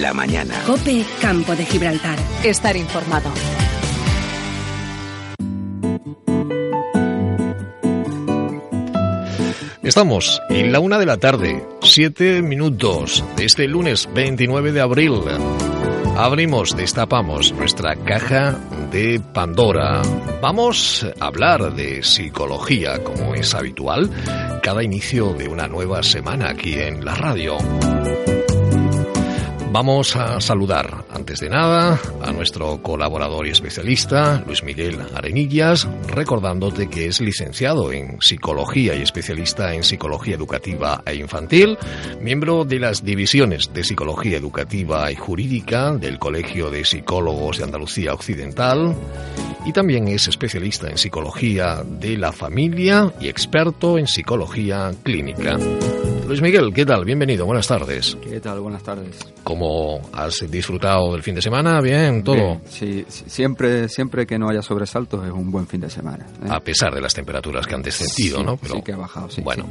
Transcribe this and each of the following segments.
La mañana. Cope Campo de Gibraltar. Estar informado. Estamos en la una de la tarde, siete minutos de este lunes 29 de abril. Abrimos, destapamos nuestra caja de Pandora. Vamos a hablar de psicología como es habitual cada inicio de una nueva semana aquí en la radio. Vamos a saludar, antes de nada, a nuestro colaborador y especialista, Luis Miguel Arenillas, recordándote que es licenciado en Psicología y especialista en Psicología Educativa e Infantil, miembro de las divisiones de Psicología Educativa y Jurídica del Colegio de Psicólogos de Andalucía Occidental, y también es especialista en Psicología de la Familia y experto en Psicología Clínica. Luis Miguel, ¿qué tal? Bienvenido, buenas tardes. ¿Qué tal? Buenas tardes. ¿Cómo has disfrutado del fin de semana? ¿Bien? ¿Todo? Bien, sí, siempre, siempre que no haya sobresaltos es un buen fin de semana. ¿eh? A pesar de las temperaturas que han descendido, sí, ¿no? Pero, sí que ha bajado, sí. Bueno,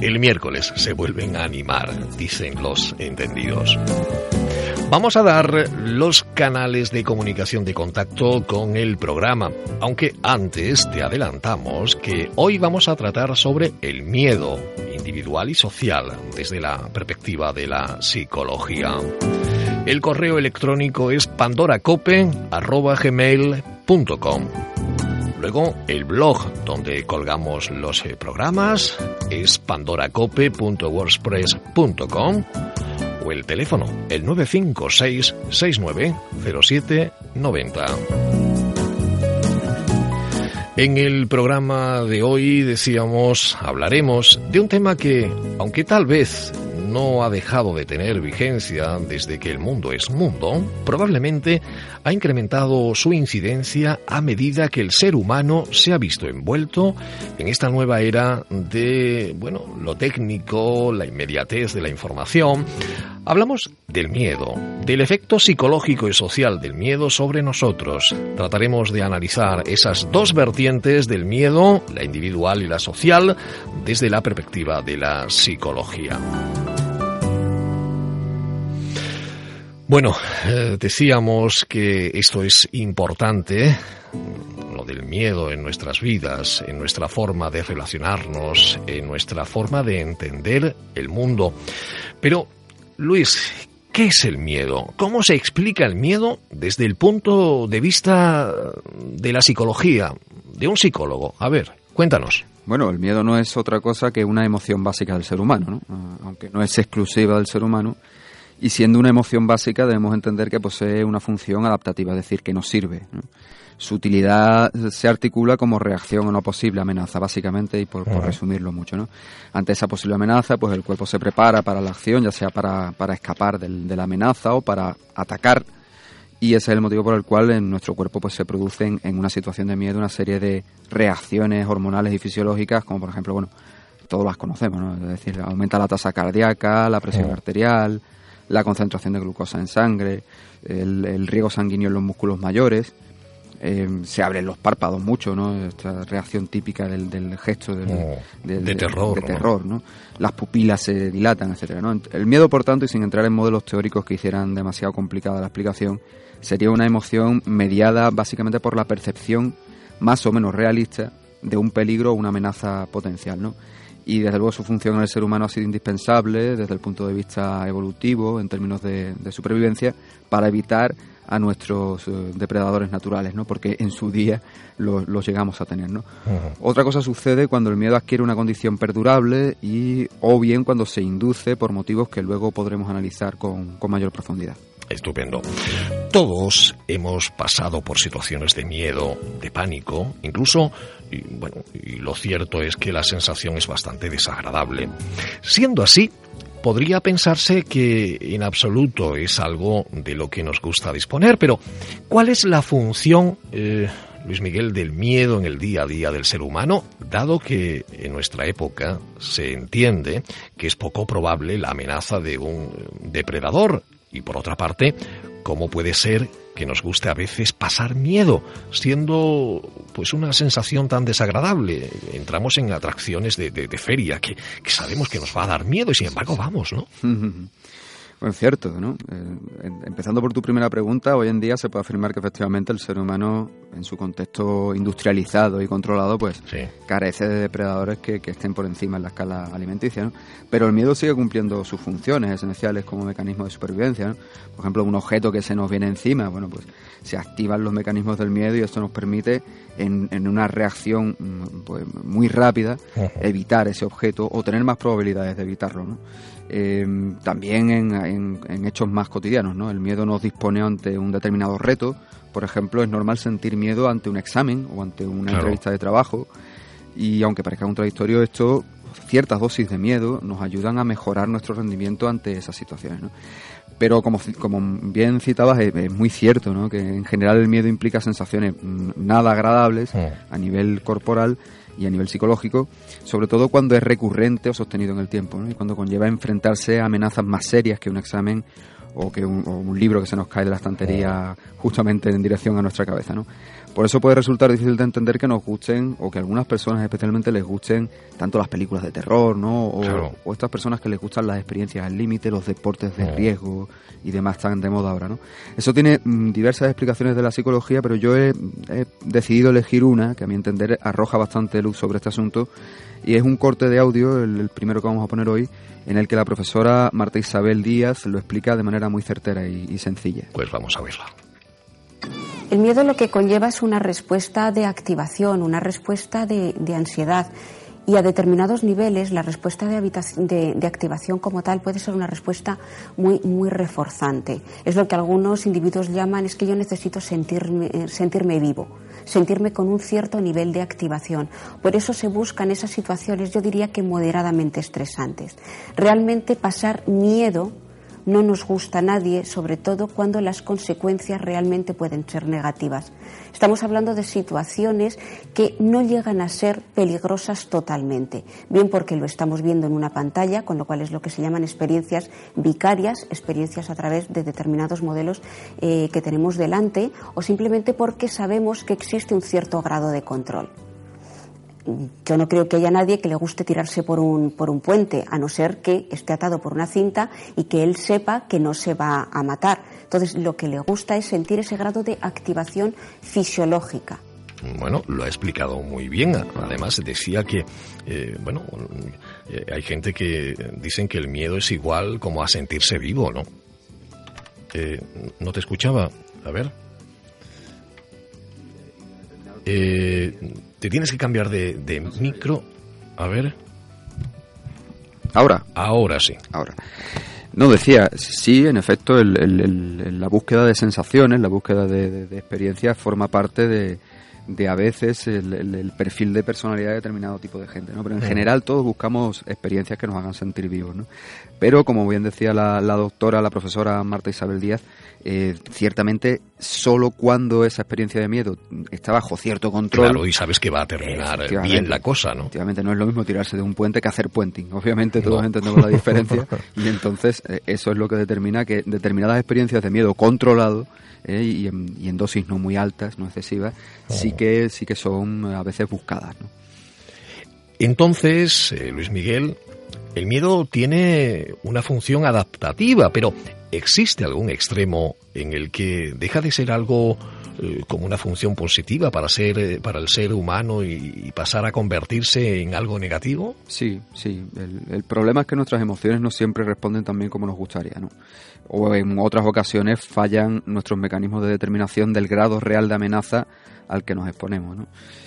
el miércoles se vuelven a animar, dicen los entendidos. Vamos a dar los canales de comunicación de contacto con el programa, aunque antes te adelantamos que hoy vamos a tratar sobre el miedo individual y social desde la perspectiva de la psicología. El correo electrónico es pandoracope.gmail.com Luego el blog donde colgamos los programas es pandoracope.wordpress.com o el teléfono, el 956 69 0790. En el programa de hoy decíamos, hablaremos de un tema que, aunque tal vez no ha dejado de tener vigencia desde que el mundo es mundo, probablemente ha incrementado su incidencia a medida que el ser humano se ha visto envuelto en esta nueva era de, bueno, lo técnico, la inmediatez de la información. Hablamos del miedo, del efecto psicológico y social del miedo sobre nosotros. Trataremos de analizar esas dos vertientes del miedo, la individual y la social, desde la perspectiva de la psicología. Bueno, eh, decíamos que esto es importante, lo del miedo en nuestras vidas, en nuestra forma de relacionarnos, en nuestra forma de entender el mundo. Pero, Luis, ¿qué es el miedo? ¿Cómo se explica el miedo desde el punto de vista de la psicología, de un psicólogo? A ver, cuéntanos. Bueno, el miedo no es otra cosa que una emoción básica del ser humano, ¿no? aunque no es exclusiva del ser humano y siendo una emoción básica debemos entender que posee una función adaptativa, es decir, que nos sirve. ¿no? Su utilidad se articula como reacción a una posible amenaza, básicamente, y por, por, resumirlo mucho. ¿no? Ante esa posible amenaza, pues el cuerpo se prepara para la acción, ya sea para, para escapar del, de la amenaza o para atacar. Y ese es el motivo por el cual en nuestro cuerpo pues, se producen en una situación de miedo una serie de reacciones hormonales y fisiológicas, como por ejemplo, bueno, todos las conocemos, ¿no? es decir, aumenta la tasa cardíaca, la presión arterial, la concentración de glucosa en sangre, el, el riego sanguíneo en los músculos mayores, eh, se abren los párpados mucho, ¿no? Esta reacción típica del, del gesto del, oh, del, de, terror, de terror ¿no? Las pupilas se dilatan, etcétera, ¿no? El miedo, por tanto, y sin entrar en modelos teóricos que hicieran demasiado complicada la explicación, sería una emoción mediada básicamente por la percepción más o menos realista de un peligro o una amenaza potencial, ¿no? Y desde luego su función en el ser humano ha sido indispensable desde el punto de vista evolutivo en términos de, de supervivencia para evitar a nuestros uh, depredadores naturales, ¿no? Porque en su día los lo llegamos a tener, ¿no? Uh -huh. Otra cosa sucede cuando el miedo adquiere una condición perdurable y o bien cuando se induce por motivos que luego podremos analizar con, con mayor profundidad. Estupendo. Todos hemos pasado por situaciones de miedo, de pánico, incluso, y, bueno, y lo cierto es que la sensación es bastante desagradable. Siendo así, podría pensarse que en absoluto es algo de lo que nos gusta disponer, pero ¿cuál es la función, eh, Luis Miguel, del miedo en el día a día del ser humano, dado que en nuestra época se entiende que es poco probable la amenaza de un depredador? Y por otra parte, ¿cómo puede ser que nos guste a veces pasar miedo, siendo pues una sensación tan desagradable. Entramos en atracciones de, feria que, que, sabemos que nos va a dar miedo y sin embargo vamos, ¿no? Bueno, es cierto, ¿no? Eh, empezando por tu primera pregunta, hoy en día se puede afirmar que efectivamente el ser humano, en su contexto industrializado y controlado, pues carece de depredadores que, estén por encima en la escala alimenticia, ¿no? Pero el miedo sigue cumpliendo sus funciones esenciales como mecanismo de supervivencia, ¿no? Por ejemplo, un objeto que se nos viene encima, bueno, pues se activan los mecanismos del miedo y esto nos permite, en, en una reacción mm, pues, muy rápida, evitar ese objeto o tener más probabilidades de evitarlo, ¿no? Eh, también en, hechos más cotidianos, ¿no? El miedo nos dispone ante un determinado reto. Por ejemplo, es normal sentir miedo ante un examen o ante una entrevista de trabajo. Y aunque parezca contradictorio, esto, ciertas dosis de miedo nos ayudan a mejorar nuestro rendimiento ante esas situaciones, Pero como, como bien citabas, es, muy cierto, ¿no? Que en general el miedo implica sensaciones mm, nada agradables a nivel corporal y a nivel psicológico, sobre todo cuando es recurrente o sostenido en el tiempo, y cuando conlleva enfrentarse a amenazas más serias que un examen o que un, libro que se nos cae de la estantería justamente en dirección a nuestra cabeza. ¿no? Por eso puede resultar difícil de entender que nos gusten o que a algunas personas especialmente les gusten tanto las películas de terror, ¿no? O, estas personas que les gustan las experiencias al límite, los deportes de riesgo y demás están de moda ahora, ¿no? Eso tiene mm, diversas explicaciones de la psicología, pero yo he, decidido elegir una que a mi entender arroja bastante luz sobre este asunto y es un corte de audio, el, primero que vamos a poner hoy, en el que la profesora Marta Isabel Díaz lo explica de manera muy certera y, y sencilla. Pues vamos a verla. El miedo lo que conlleva es una respuesta de activación, una respuesta de, ansiedad. Y a determinados niveles la respuesta de, activación como tal puede ser una respuesta muy, muy reforzante. Es lo que algunos individuos llaman es que yo necesito sentirme, sentirme vivo, sentirme con un cierto nivel de activación. Por eso se buscan esas situaciones, yo diría que moderadamente estresantes. Realmente pasar miedo no nos gusta a nadie, sobre todo cuando las consecuencias realmente pueden ser negativas. Estamos hablando de situaciones que no llegan a ser peligrosas totalmente, bien porque lo estamos viendo en una pantalla, con lo cual es lo que se llaman experiencias vicarias, experiencias a través de determinados modelos eh, que tenemos delante, o simplemente porque sabemos que existe un cierto grado de control yo no creo que haya nadie que le guste tirarse por un, por un puente, a no ser que esté atado por una cinta y que él sepa que no se va a matar. Entonces, lo que le gusta es sentir ese grado de activación fisiológica. Bueno, lo ha explicado muy bien. Además, decía que, eh, bueno, eh, hay gente que dicen que el miedo es igual como a sentirse vivo, ¿no? Eh, no te escuchaba. A ver. Eh, te tienes que cambiar de, micro. A ver. Ahora. Ahora sí. Ahora. No, decía, sí, en efecto, la búsqueda de sensaciones, la búsqueda de, experiencias forma parte de, de a veces el, perfil de personalidad de determinado tipo de gente, ¿no? Pero en general todos buscamos experiencias que nos hagan sentir vivos, ¿no? Pero, como bien decía la, la doctora, la profesora Marta Isabel Díaz, eh, ciertamente solo cuando esa experiencia de miedo está bajo cierto control. Claro, y sabes que va a terminar bien la cosa, ¿no? Efectivamente, no es lo mismo tirarse de un puente que hacer puenting. Obviamente todos entendemos la diferencia y entonces eh, eso es lo que determina que determinadas experiencias de miedo controlado eh, y, en, dosis no muy altas, no excesivas, sí oh. que sí que son a veces buscadas, ¿no? Entonces, Luis Miguel, el miedo tiene una función adaptativa, pero ¿existe algún extremo en el que deja de ser algo eh, como una función positiva para ser eh, para el ser humano y, pasar a convertirse en algo negativo? Sí, sí. El, problema es que nuestras emociones no siempre responden tan bien como nos gustaría, ¿no? O en otras ocasiones fallan nuestros mecanismos de determinación del grado real de amenaza al que nos exponemos, ¿no?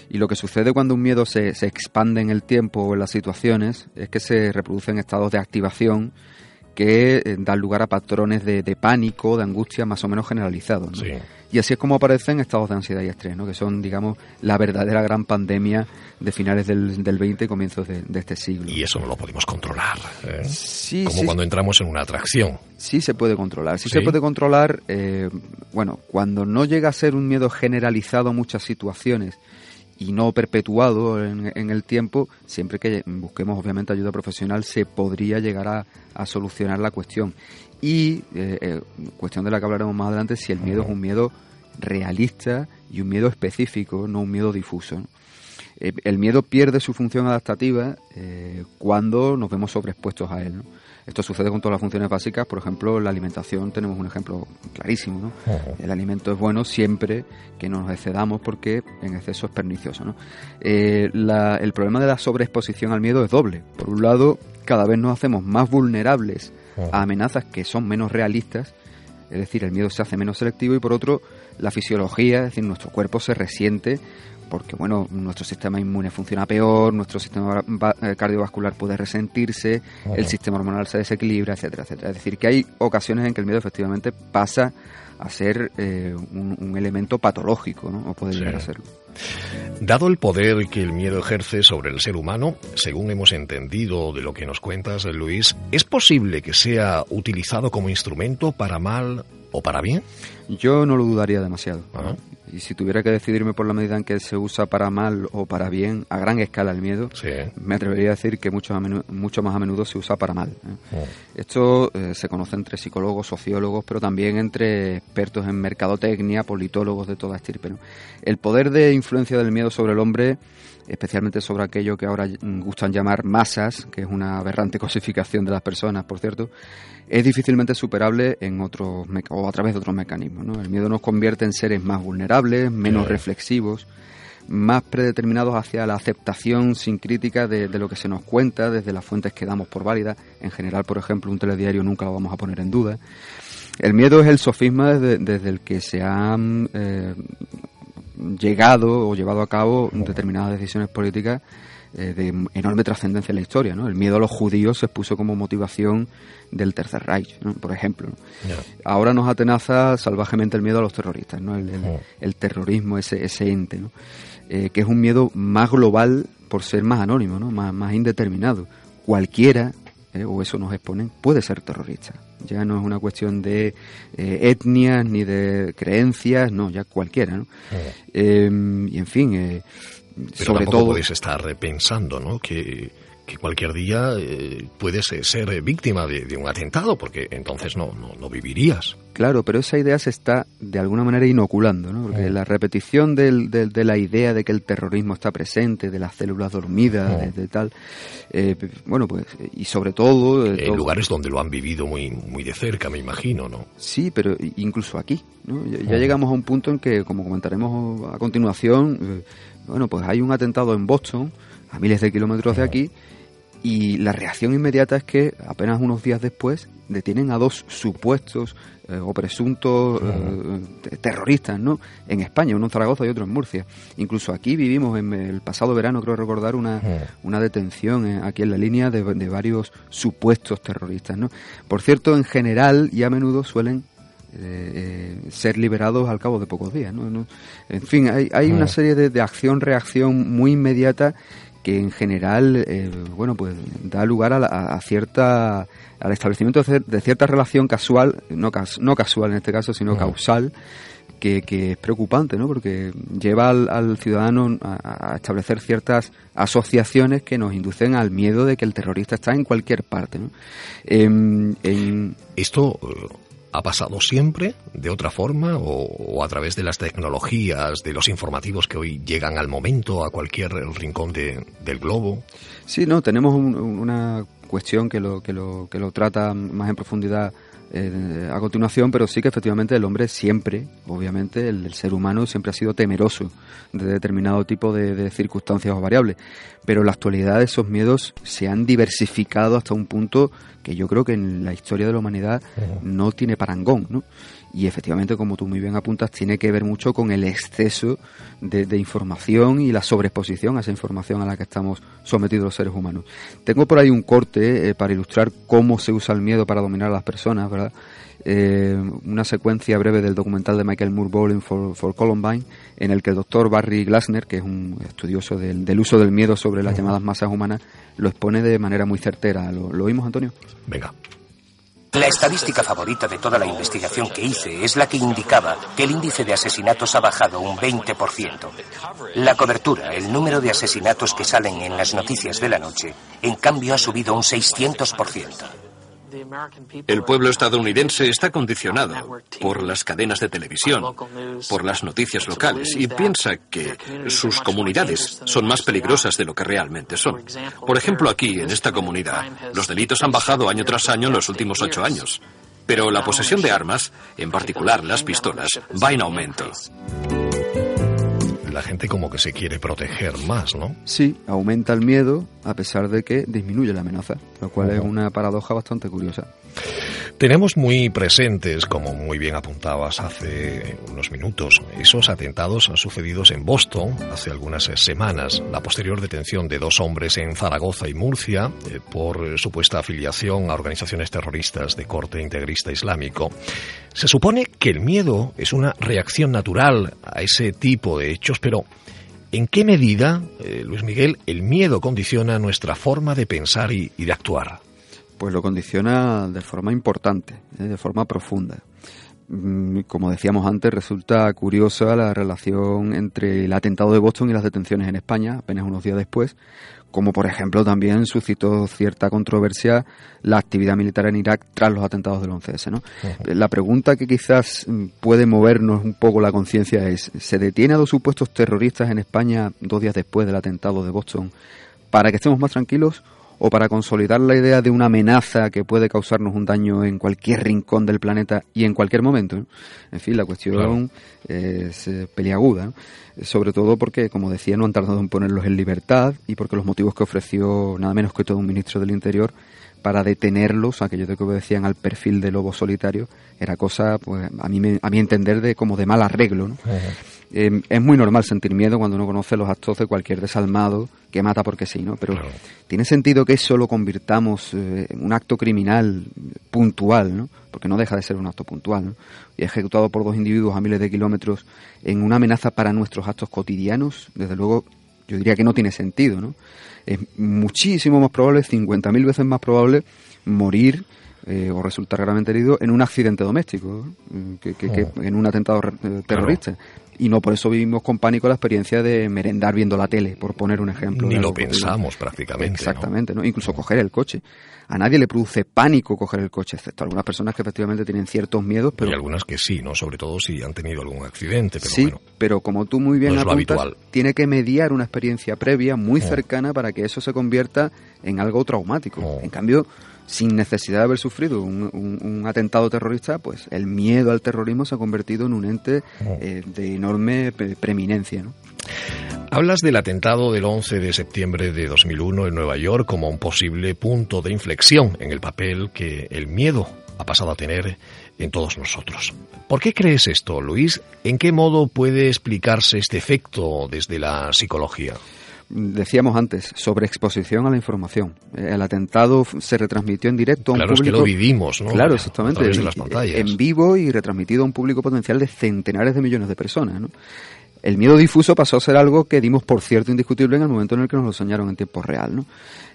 Y lo que sucede cuando un miedo se, se expande en el tiempo o en las situaciones es que se reproducen estados de activación que eh, dan lugar a patrones de, pánico, de angustia más o menos generalizados. Y así es como aparecen estados de ansiedad y estrés, ¿no? que son, digamos, la verdadera gran pandemia de finales del, del 20 y comienzos de, este siglo. Y eso no lo podemos controlar. ¿eh? Sí, como cuando entramos en una atracción. Sí se puede controlar. Sí, se puede controlar, eh, bueno, cuando no llega a ser un miedo generalizado muchas situaciones y no perpetuado en, el tiempo, siempre que busquemos obviamente ayuda profesional, se podría llegar a, solucionar la cuestión. Y eh, eh, cuestión de la que hablaremos más adelante, si el miedo es un miedo realista y un miedo específico, no un miedo difuso. Eh, el miedo pierde su función adaptativa cuando nos vemos sobreexpuestos a él. ¿no? Esto sucede con todas las funciones básicas, por ejemplo, la alimentación tenemos un ejemplo clarísimo. ¿no? El alimento es bueno siempre que no nos excedamos porque en exceso es pernicioso. ¿no? Eh, el problema de la sobreexposición al miedo es doble. Por un lado, cada vez nos hacemos más vulnerables a amenazas que son menos realistas, es decir, el miedo se hace menos selectivo y por otro, la fisiología, es decir, nuestro cuerpo se resiente porque bueno, nuestro sistema inmune funciona peor, nuestro sistema eh, cardiovascular puede resentirse, el sistema hormonal se desequilibra, etcétera, etcétera. Es decir, que hay ocasiones en que el miedo efectivamente pasa a ser eh, un, elemento patológico, ¿no? O puede llegar a serlo. Dado el poder que el miedo ejerce sobre el ser humano, según hemos entendido de lo que nos cuentas, Luis, ¿es posible que sea utilizado como instrumento para mal o para bien? Yo no lo dudaría demasiado. Y si tuviera que decidirme por la medida en que se usa para mal o para bien, a gran escala el miedo, me atrevería a decir que mucho, mucho más a menudo se usa para mal. ¿eh? Esto eh, se conoce entre psicólogos, sociólogos, pero también entre expertos en mercadotecnia, politólogos de toda estirpe. El poder de influencia del miedo sobre el hombre especialmente sobre aquello que ahora gustan llamar masas, que es una aberrante cosificación de las personas, por cierto, es difícilmente superable en otros o a través de otros mecanismos. El miedo nos convierte en seres más vulnerables, menos reflexivos, más predeterminados hacia la aceptación sin crítica de, lo que se nos cuenta desde las fuentes que damos por válidas. En general, por ejemplo, un telediario nunca lo vamos a poner en duda. El miedo es el sofisma desde, el que se han eh, llegado o llevado a cabo determinadas decisiones políticas eh, de enorme trascendencia en la historia. ¿no? El miedo a los judíos se expuso como motivación del Tercer Reich, por ejemplo. Ahora nos atenaza salvajemente el miedo a los terroristas, ¿no? el, terrorismo, ese, ese ente, ¿no? Eh, que es un miedo más global por ser más anónimo, ¿no? más, más indeterminado. Cualquiera, eh, o eso nos exponen, puede ser terrorista. Ya no es una cuestión de etnias ni de creencias, no, ya cualquiera. ¿no? y en fin, pero sobre todo puedes estar repensando, ¿no? Que, cualquier día eh, puedes ser víctima de, un atentado, porque entonces no, no, vivirías. Claro, pero esa idea se está de alguna manera inoculando, ¿no? Porque la repetición del, de la idea de que el terrorismo está presente, de las células dormidas, de, tal, eh, bueno, pues, y sobre todo... En lugares donde lo han vivido muy, muy de cerca, me imagino, ¿no? Sí, pero incluso aquí, ¿no? Ya, llegamos a un punto en que, como comentaremos a continuación, eh, bueno, pues hay un atentado en Boston, a miles de kilómetros de aquí, y la reacción inmediata es que apenas unos días después detienen a dos supuestos eh, o presuntos eh, terroristas, ¿no? En España, uno en Zaragoza y otro en Murcia. Incluso aquí vivimos en el pasado verano, creo recordar, una, una detención eh, aquí en la línea de, de, varios supuestos terroristas, ¿no? Por cierto, en general y a menudo suelen eh, ser liberados al cabo de pocos días. ¿no? En fin, hay, hay una serie de, acción-reacción muy inmediata que en general, eh, bueno, pues da lugar a, cierta al establecimiento de cierta relación casual, no, no casual en este caso, sino causal, que, es preocupante, ¿no? Porque lleva al, ciudadano a, establecer ciertas asociaciones que nos inducen al miedo de que el terrorista está en cualquier parte, ¿no? Em, en... Esto ¿Ha pasado siempre de otra forma o, a través de las tecnologías, de los informativos que hoy llegan al momento, a cualquier rincón del globo? Sí, no, tenemos una cuestión que lo, que, lo, que lo trata más en profundidad eh, a continuación, pero sí que efectivamente el hombre siempre, obviamente, el, ser humano siempre ha sido temeroso de determinado tipo de, circunstancias o variables. Pero en la actualidad esos miedos se han diversificado hasta un punto que yo creo que en la historia de la humanidad no tiene parangón, ¿no? Y efectivamente, como tú muy bien apuntas, tiene que ver mucho con el exceso de, información y la sobreexposición a esa información a la que estamos sometidos los seres humanos. Tengo por ahí un corte eh, para ilustrar cómo se usa el miedo para dominar a las personas, ¿verdad? Eh, una secuencia breve del documental de Michael Moore Bowling for, Columbine, en el que el doctor Barry Glasner, que es un estudioso del, uso del miedo sobre las llamadas masas humanas, lo expone de manera muy certera. ¿Lo, lo oímos, Antonio? Venga. La estadística favorita de toda la investigación que hice es la que indicaba que el índice de asesinatos ha bajado un 20%. La cobertura, el número de asesinatos que salen en las noticias de la noche, en cambio ha subido un 600%. El pueblo estadounidense está condicionado por las cadenas de televisión, por las noticias locales y piensa que sus comunidades son más peligrosas de lo que realmente son. Por ejemplo, aquí, en esta comunidad, los delitos han bajado año tras año en los últimos ocho años. Pero la posesión de armas, en particular las pistolas, va en aumento la gente como que se quiere proteger más, ¿no? Sí, aumenta el miedo a pesar de que disminuye la amenaza, lo cual es una paradoja bastante curiosa. Tenemos muy presentes, como muy bien apuntabas hace unos minutos, esos atentados sucedidos en Boston hace algunas semanas, la posterior detención de dos hombres en Zaragoza y Murcia eh, por supuesta afiliación a organizaciones terroristas de corte integrista islámico. Se supone que el miedo es una reacción natural a ese tipo de hechos, pero ¿en qué medida, eh, Luis Miguel, el miedo condiciona nuestra forma de pensar y de actuar? Pues lo condiciona de forma importante, ¿eh? de forma profunda. Mm, como decíamos antes, resulta curiosa la relación entre el atentado de Boston y las detenciones en España, apenas unos días después, como por ejemplo también suscitó cierta controversia la actividad militar en Irak tras los atentados del 11S. ¿no? La pregunta que quizás mm, puede movernos un poco la conciencia es, ¿se detiene a dos supuestos terroristas en España dos días después del atentado de Boston para que estemos más tranquilos o para consolidar la idea de una amenaza que puede causarnos un daño en cualquier rincón del planeta y en cualquier momento. En fin, la cuestión es eh, peliaguda, sobre todo porque, como decía, no han tardado en ponerlos en libertad y porque los motivos que ofreció nada menos que todo un ministro del Interior para detenerlos, aquellos de que obedecían al perfil de lobo solitario, era cosa, pues, a mí, a mi entender, de como de mal arreglo. ¿no? Eh, es muy normal sentir miedo cuando uno conoce los actos de cualquier desalmado que mata porque sí, ¿no? Pero tiene sentido que eso lo convirtamos eh, en un acto criminal puntual, ¿no? Porque no deja de ser un acto puntual, ¿no? Y ejecutado por dos individuos a miles de kilómetros en una amenaza para nuestros actos cotidianos, desde luego yo diría que no tiene sentido, ¿no? Es muchísimo más probable, 50.000 veces más probable, morir eh, o resultar gravemente herido en un accidente doméstico que, oh. en un atentado terrorista y no por eso vivimos con pánico la experiencia de merendar viendo la tele, por poner un ejemplo. Ni lo pensamos prácticamente. Exactamente, ¿no? Incluso coger el coche. A nadie le produce pánico coger el coche, excepto algunas personas que efectivamente tienen ciertos miedos, pero... Y algunas que sí, ¿no? Sobre todo si han tenido algún accidente, pero sí, pero como tú muy bien apuntas, tiene que mediar una experiencia previa muy oh. cercana para que eso se convierta en algo traumático. Oh. En cambio, sin necesidad de haber sufrido un, atentado terrorista, pues el miedo al terrorismo se ha convertido en un ente oh. eh, de enorme preeminencia. ¿no? Hablas del atentado del 11 de septiembre de 2001 en Nueva York como un posible punto de inflexión en el papel que el miedo ha pasado a tener en todos nosotros. ¿Por qué crees esto, Luis? ¿En qué modo puede explicarse este efecto desde la psicología? Decíamos antes, sobre exposición a la información. El atentado se retransmitió en directo a un claro, público... es que lo vivimos, ¿no? Claro, exactamente. A de las pantallas. En vivo y retransmitido a un público potencial de centenares de millones de personas, ¿no? El miedo difuso pasó a ser algo que dimos por cierto indiscutible en el momento en el que nos lo soñaron en tiempo real, ¿no?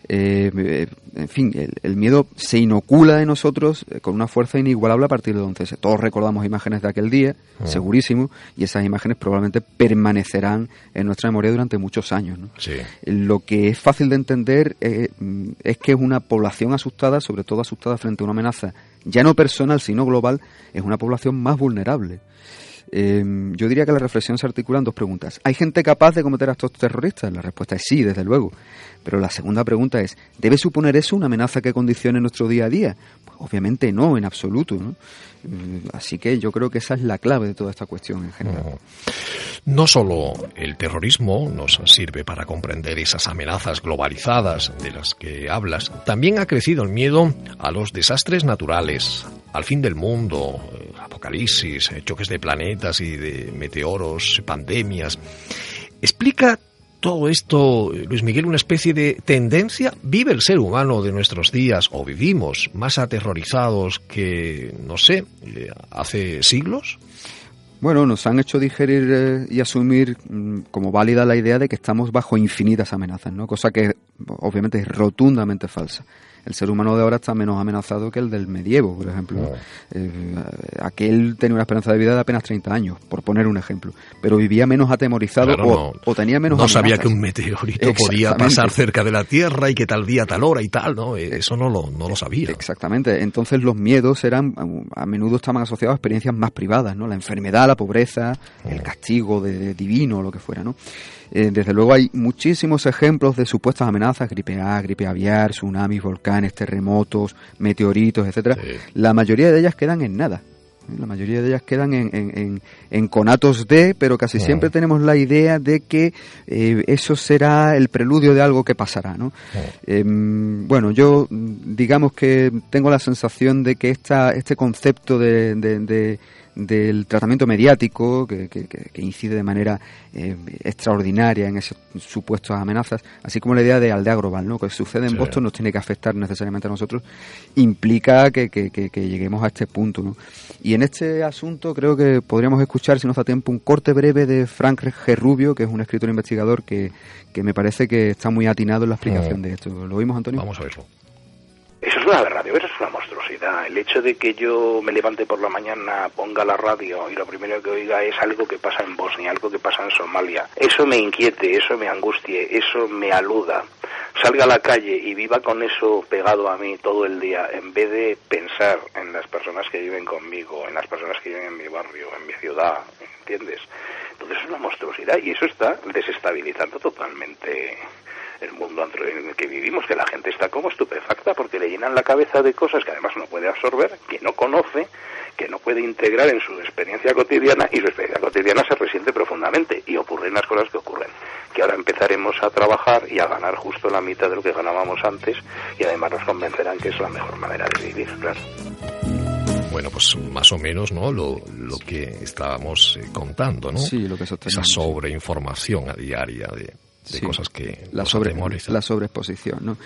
Eh, eh, en fin, el, miedo se inocula en nosotros eh, con una fuerza inigualable a partir de entonces. Todos recordamos imágenes de aquel día, ah. segurísimo, y esas imágenes probablemente permanecerán en nuestra memoria durante muchos años. Lo que es fácil de entender es que es una población asustada, sobre todo asustada frente a una amenaza ya no personal, sino global, es una población más vulnerable. Em, yo diría que la reflexión se articula en dos preguntas. ¿Hay gente capaz de cometer actos terroristas? La respuesta es sí, desde luego. Pero la segunda pregunta es, ¿debe suponer eso una amenaza que condicione nuestro día a día? Obviamente no, en absoluto. Eh, así que yo creo que esa es la clave de toda esta cuestión en general. No solo el terrorismo nos sirve para comprender esas amenazas globalizadas de las que hablas, también ha crecido el miedo a los desastres naturales, al fin del mundo, eh, apocalipsis, eh, choques de planetas y de meteoros, pandemias. Explica todo esto, Luis Miguel, una especie de tendencia? ¿Vive el ser humano de nuestros días o vivimos más aterrorizados que, no sé, eh, hace siglos? Bueno, nos han hecho digerir eh, y asumir mm, como válida la idea de que estamos bajo infinitas amenazas, ¿no? Cosa que obviamente es rotundamente falsa el ser humano de ahora está menos amenazado que el del medievo, por ejemplo. Eh, aquel tenía una esperanza de vida de apenas 30 años, por poner un ejemplo, pero vivía menos atemorizado o, tenía menos No sabía que un meteorito podía pasar cerca de la Tierra y que tal día, tal hora y tal, ¿no? Eh, eso no lo, no lo sabía. Exactamente. Entonces los miedos eran, a menudo estaban asociados a experiencias más privadas, ¿no? La enfermedad, la pobreza, el castigo de, divino, lo que fuera, ¿no? Eh, desde luego hay muchísimos ejemplos de supuestas amenazas, gripe A, gripe aviar, tsunamis, volcanes, terremotos, meteoritos, etcétera. La mayoría de ellas quedan en nada. ¿eh? La mayoría de ellas quedan en, en, conatos de, pero casi siempre tenemos la idea de que eh, eso será el preludio de algo que pasará. ¿no? Em, bueno, yo digamos que tengo la sensación de que esta, este concepto de del tratamiento mediático que, incide de manera eh, extraordinaria en esos supuestos amenazas, así como la idea de aldea global, ¿no? que sucede en Boston nos tiene que afectar necesariamente a nosotros, implica que, lleguemos a este punto. ¿no? Y en este asunto creo que podríamos escuchar, si nos da tiempo, un corte breve de Frank G. Rubio, que es un escritor investigador que, me parece que está muy atinado en la explicación mm. de esto. ¿Lo oímos, Antonio? Vamos a verlo. Es una radio, eso es una monstruosidad. El hecho de que yo me levante por la mañana, ponga la radio y lo primero que oiga es algo que pasa en Bosnia, algo que pasa en Somalia, eso me inquiete, eso me angustie, eso me aluda. Salga a la calle y viva con eso pegado a mí todo el día, en vez de pensar en las personas que viven conmigo, en las personas que viven en mi barrio, en mi ciudad, ¿entiendes? Entonces es una monstruosidad y eso está desestabilizando totalmente el mundo en el que vivimos, que la gente está como estupefacta porque le llenan la cabeza de cosas que además no puede absorber, que no conoce, que no puede integrar en su experiencia cotidiana y su experiencia cotidiana se resiente profundamente y ocurren las cosas que ocurren, que ahora empezaremos a trabajar y a ganar justo la mitad de lo que ganábamos antes y además nos convencerán que es la mejor manera de vivir, claro. Bueno, pues más o menos, ¿no? Lo, lo que estábamos eh, contando, ¿no? Sí, lo que es Esa sobreinformación a diaria de, de cosas que la, sobre, la sobreexposición. ¿no?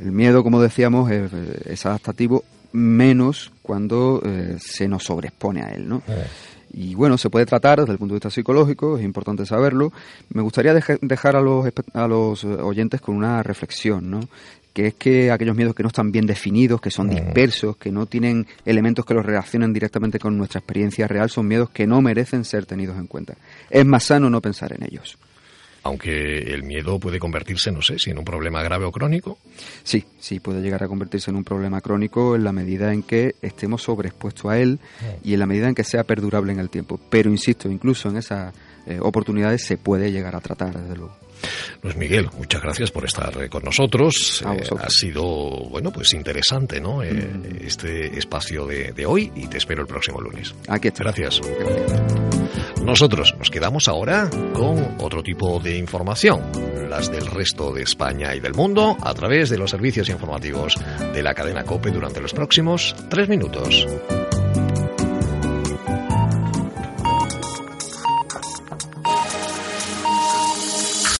El miedo, como decíamos, es, adaptativo menos cuando eh, se nos sobreexpone a él. ¿no? Eh. Y bueno, se puede tratar desde el punto de vista psicológico, es importante saberlo. Me gustaría dejar a los, a los oyentes con una reflexión, ¿no? que es que aquellos miedos que no están bien definidos, que son mm. dispersos, que no tienen elementos que los relacionen directamente con nuestra experiencia real, son miedos que no merecen ser tenidos en cuenta. Es más sano no pensar en ellos aunque el miedo puede convertirse, no sé, si en un problema grave o crónico. Sí, sí, puede llegar a convertirse en un problema crónico en la medida en que estemos sobreexpuestos a él y en la medida en que sea perdurable en el tiempo. Pero insisto, incluso en esas eh, oportunidades se puede llegar a tratar, desde luego. Luis Miguel, muchas gracias por estar con nosotros. Eh, ha sido, bueno, pues interesante, ¿no? Eh, mm. Este espacio de, de, hoy y te espero el próximo lunes. Aquí está. Gracias. Nosotros nos quedamos ahora con otro tipo de información, las del resto de España y del mundo, a través de los servicios informativos de la cadena COPE durante los próximos tres minutos.